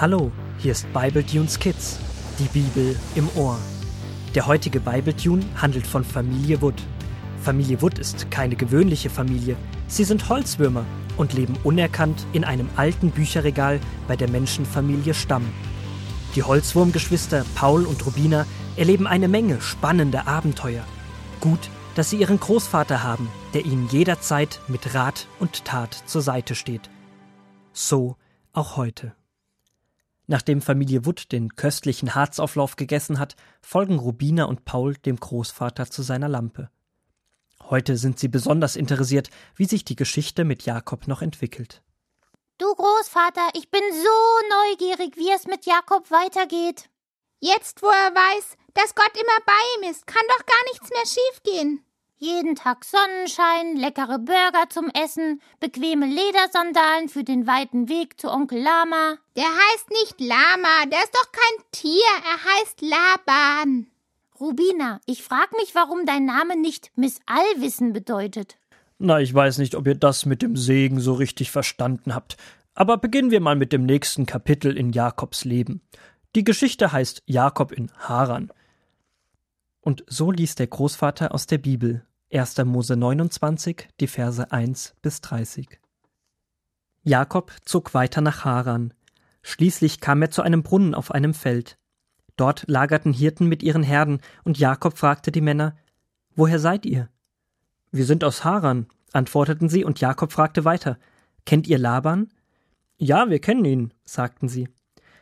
Hallo, hier ist Bible Tunes Kids, die Bibel im Ohr. Der heutige Bible Tune handelt von Familie Wood. Familie Wood ist keine gewöhnliche Familie. Sie sind Holzwürmer und leben unerkannt in einem alten Bücherregal bei der Menschenfamilie Stamm. Die Holzwurmgeschwister Paul und Rubina erleben eine Menge spannender Abenteuer. Gut, dass sie ihren Großvater haben, der ihnen jederzeit mit Rat und Tat zur Seite steht. So auch heute. Nachdem Familie Wood den köstlichen Harzauflauf gegessen hat, folgen Rubina und Paul dem Großvater zu seiner Lampe. Heute sind sie besonders interessiert, wie sich die Geschichte mit Jakob noch entwickelt. Du Großvater, ich bin so neugierig, wie es mit Jakob weitergeht. Jetzt, wo er weiß, dass Gott immer bei ihm ist, kann doch gar nichts mehr schiefgehen. Jeden Tag Sonnenschein, leckere Burger zum Essen, bequeme Ledersandalen für den weiten Weg zu Onkel Lama. Der heißt nicht Lama, der ist doch kein Tier, er heißt Laban. Rubina, ich frag mich, warum dein Name nicht Miss Allwissen bedeutet. Na, ich weiß nicht, ob ihr das mit dem Segen so richtig verstanden habt. Aber beginnen wir mal mit dem nächsten Kapitel in Jakobs Leben. Die Geschichte heißt Jakob in Haran. Und so liest der Großvater aus der Bibel 1. Mose 29, die Verse 1 bis 30. Jakob zog weiter nach Haran. Schließlich kam er zu einem Brunnen auf einem Feld. Dort lagerten Hirten mit ihren Herden, und Jakob fragte die Männer Woher seid ihr? Wir sind aus Haran, antworteten sie, und Jakob fragte weiter Kennt ihr Laban? Ja, wir kennen ihn, sagten sie.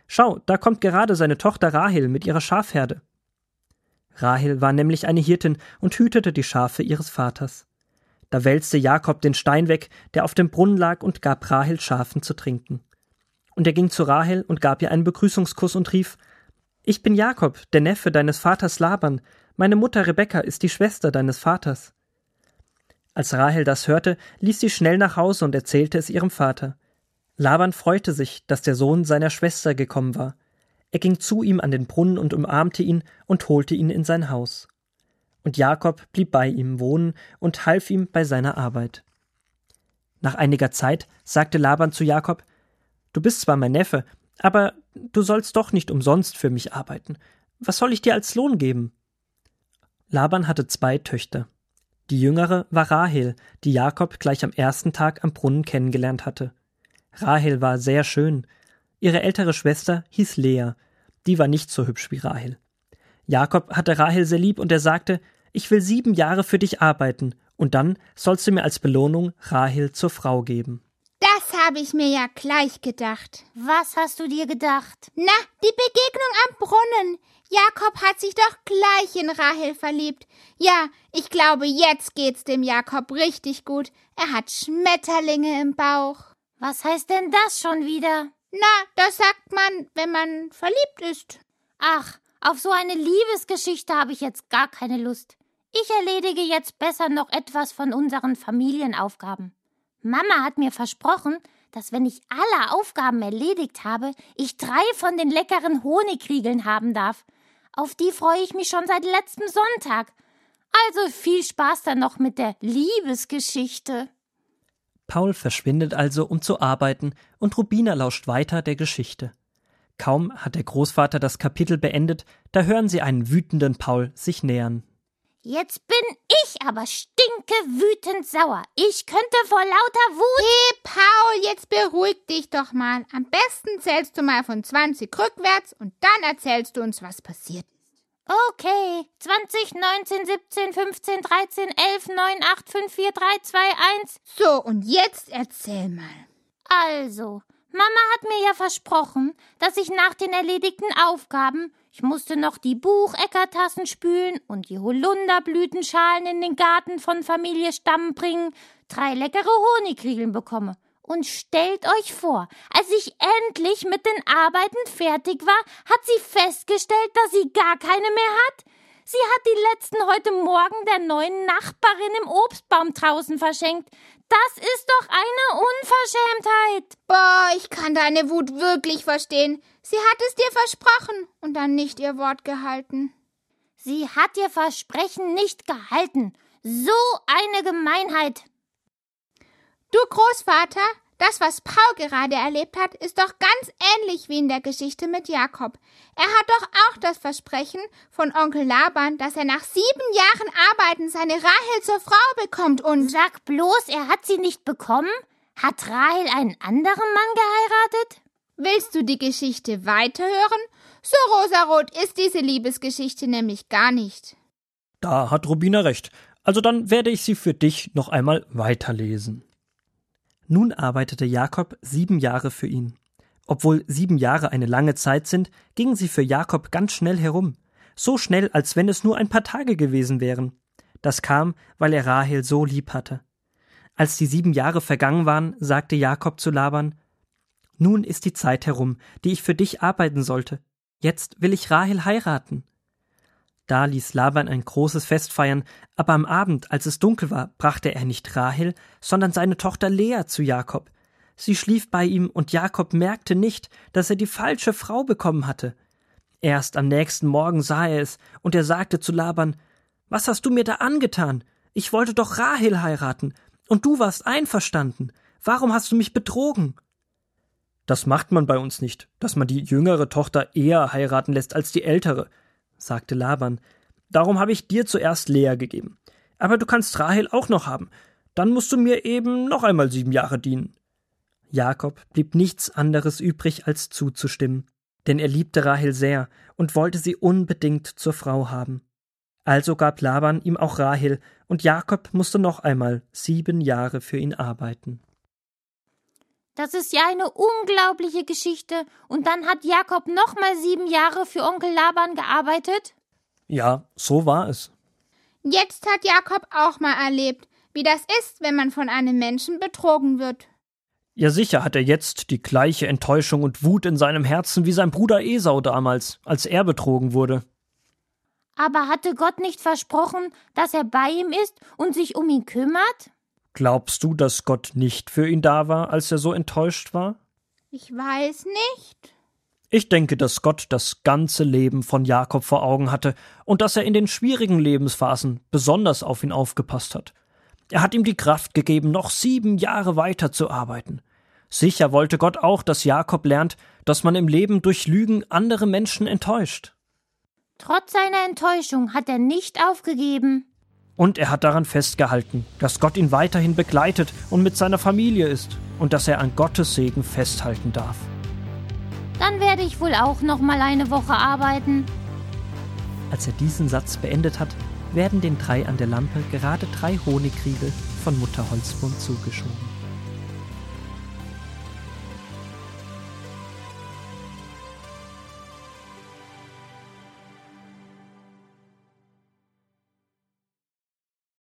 Schau, da kommt gerade seine Tochter Rahel mit ihrer Schafherde. Rahel war nämlich eine Hirtin und hütete die Schafe ihres Vaters. Da wälzte Jakob den Stein weg, der auf dem Brunnen lag, und gab Rahel Schafen zu trinken. Und er ging zu Rahel und gab ihr einen Begrüßungskuss und rief Ich bin Jakob, der Neffe deines Vaters Laban, meine Mutter Rebekka ist die Schwester deines Vaters. Als Rahel das hörte, ließ sie schnell nach Hause und erzählte es ihrem Vater. Laban freute sich, dass der Sohn seiner Schwester gekommen war. Er ging zu ihm an den Brunnen und umarmte ihn und holte ihn in sein Haus. Und Jakob blieb bei ihm wohnen und half ihm bei seiner Arbeit. Nach einiger Zeit sagte Laban zu Jakob Du bist zwar mein Neffe, aber du sollst doch nicht umsonst für mich arbeiten. Was soll ich dir als Lohn geben? Laban hatte zwei Töchter. Die jüngere war Rahel, die Jakob gleich am ersten Tag am Brunnen kennengelernt hatte. Rahel war sehr schön, Ihre ältere Schwester hieß Lea. Die war nicht so hübsch wie Rahel. Jakob hatte Rahel sehr lieb und er sagte, ich will sieben Jahre für dich arbeiten und dann sollst du mir als Belohnung Rahel zur Frau geben. Das habe ich mir ja gleich gedacht. Was hast du dir gedacht? Na, die Begegnung am Brunnen. Jakob hat sich doch gleich in Rahel verliebt. Ja, ich glaube, jetzt geht's dem Jakob richtig gut. Er hat Schmetterlinge im Bauch. Was heißt denn das schon wieder? Na, das sagt man, wenn man verliebt ist. Ach, auf so eine Liebesgeschichte habe ich jetzt gar keine Lust. Ich erledige jetzt besser noch etwas von unseren Familienaufgaben. Mama hat mir versprochen, dass wenn ich alle Aufgaben erledigt habe, ich drei von den leckeren Honigriegeln haben darf. Auf die freue ich mich schon seit letztem Sonntag. Also viel Spaß dann noch mit der Liebesgeschichte. Paul verschwindet also, um zu arbeiten, und Rubina lauscht weiter der Geschichte. Kaum hat der Großvater das Kapitel beendet, da hören sie einen wütenden Paul sich nähern. Jetzt bin ich aber stinke wütend sauer. Ich könnte vor lauter Wut. Hey, Paul, jetzt beruhig dich doch mal. Am besten zählst du mal von 20 rückwärts und dann erzählst du uns, was passiert Okay, 20, 19, 17, 15, 13, 11, 9, 8, 5, 4, 3, 2, 1. So, und jetzt erzähl mal. Also, Mama hat mir ja versprochen, dass ich nach den erledigten Aufgaben, ich musste noch die Bucheckertassen spülen und die Holunderblütenschalen in den Garten von Familie Stamm bringen, drei leckere Honigkriegeln bekomme. Und stellt euch vor, als ich endlich mit den Arbeiten fertig war, hat sie festgestellt, dass sie gar keine mehr hat. Sie hat die letzten heute Morgen der neuen Nachbarin im Obstbaum draußen verschenkt. Das ist doch eine Unverschämtheit. Boah, ich kann deine Wut wirklich verstehen. Sie hat es dir versprochen und dann nicht ihr Wort gehalten. Sie hat ihr Versprechen nicht gehalten. So eine Gemeinheit. Du Großvater, Das, was Paul gerade erlebt hat, ist doch ganz ähnlich wie in der Geschichte mit Jakob. Er hat doch auch das Versprechen von Onkel Laban, dass er nach sieben Jahren Arbeiten seine Rahel zur Frau bekommt und. Sag bloß, er hat sie nicht bekommen? Hat Rahel einen anderen Mann geheiratet? Willst du die Geschichte weiterhören? So rosarot ist diese Liebesgeschichte nämlich gar nicht. Da hat Rubina recht. Also dann werde ich sie für dich noch einmal weiterlesen. Nun arbeitete Jakob sieben Jahre für ihn. Obwohl sieben Jahre eine lange Zeit sind, gingen sie für Jakob ganz schnell herum. So schnell, als wenn es nur ein paar Tage gewesen wären. Das kam, weil er Rahel so lieb hatte. Als die sieben Jahre vergangen waren, sagte Jakob zu Laban Nun ist die Zeit herum, die ich für dich arbeiten sollte. Jetzt will ich Rahel heiraten. Da ließ Laban ein großes Fest feiern, aber am Abend, als es dunkel war, brachte er nicht Rahel, sondern seine Tochter Lea zu Jakob. Sie schlief bei ihm, und Jakob merkte nicht, dass er die falsche Frau bekommen hatte. Erst am nächsten Morgen sah er es, und er sagte zu Laban Was hast du mir da angetan? Ich wollte doch Rahel heiraten, und du warst einverstanden. Warum hast du mich betrogen? Das macht man bei uns nicht, dass man die jüngere Tochter eher heiraten lässt als die ältere sagte Laban. Darum habe ich dir zuerst Lea gegeben. Aber du kannst Rahel auch noch haben. Dann musst du mir eben noch einmal sieben Jahre dienen. Jakob blieb nichts anderes übrig, als zuzustimmen, denn er liebte Rahel sehr und wollte sie unbedingt zur Frau haben. Also gab Laban ihm auch Rahel, und Jakob musste noch einmal sieben Jahre für ihn arbeiten. Das ist ja eine unglaubliche Geschichte. Und dann hat Jakob nochmal sieben Jahre für Onkel Laban gearbeitet? Ja, so war es. Jetzt hat Jakob auch mal erlebt, wie das ist, wenn man von einem Menschen betrogen wird. Ja, sicher hat er jetzt die gleiche Enttäuschung und Wut in seinem Herzen wie sein Bruder Esau damals, als er betrogen wurde. Aber hatte Gott nicht versprochen, dass er bei ihm ist und sich um ihn kümmert? Glaubst du, dass Gott nicht für ihn da war, als er so enttäuscht war? Ich weiß nicht. Ich denke, dass Gott das ganze Leben von Jakob vor Augen hatte und dass er in den schwierigen Lebensphasen besonders auf ihn aufgepasst hat. Er hat ihm die Kraft gegeben, noch sieben Jahre weiter zu arbeiten. Sicher wollte Gott auch, dass Jakob lernt, dass man im Leben durch Lügen andere Menschen enttäuscht. Trotz seiner Enttäuschung hat er nicht aufgegeben. Und er hat daran festgehalten, dass Gott ihn weiterhin begleitet und mit seiner Familie ist und dass er an Gottes Segen festhalten darf. Dann werde ich wohl auch noch mal eine Woche arbeiten. Als er diesen Satz beendet hat, werden den drei an der Lampe gerade drei Honigriegel von Mutter Holzbund zugeschoben.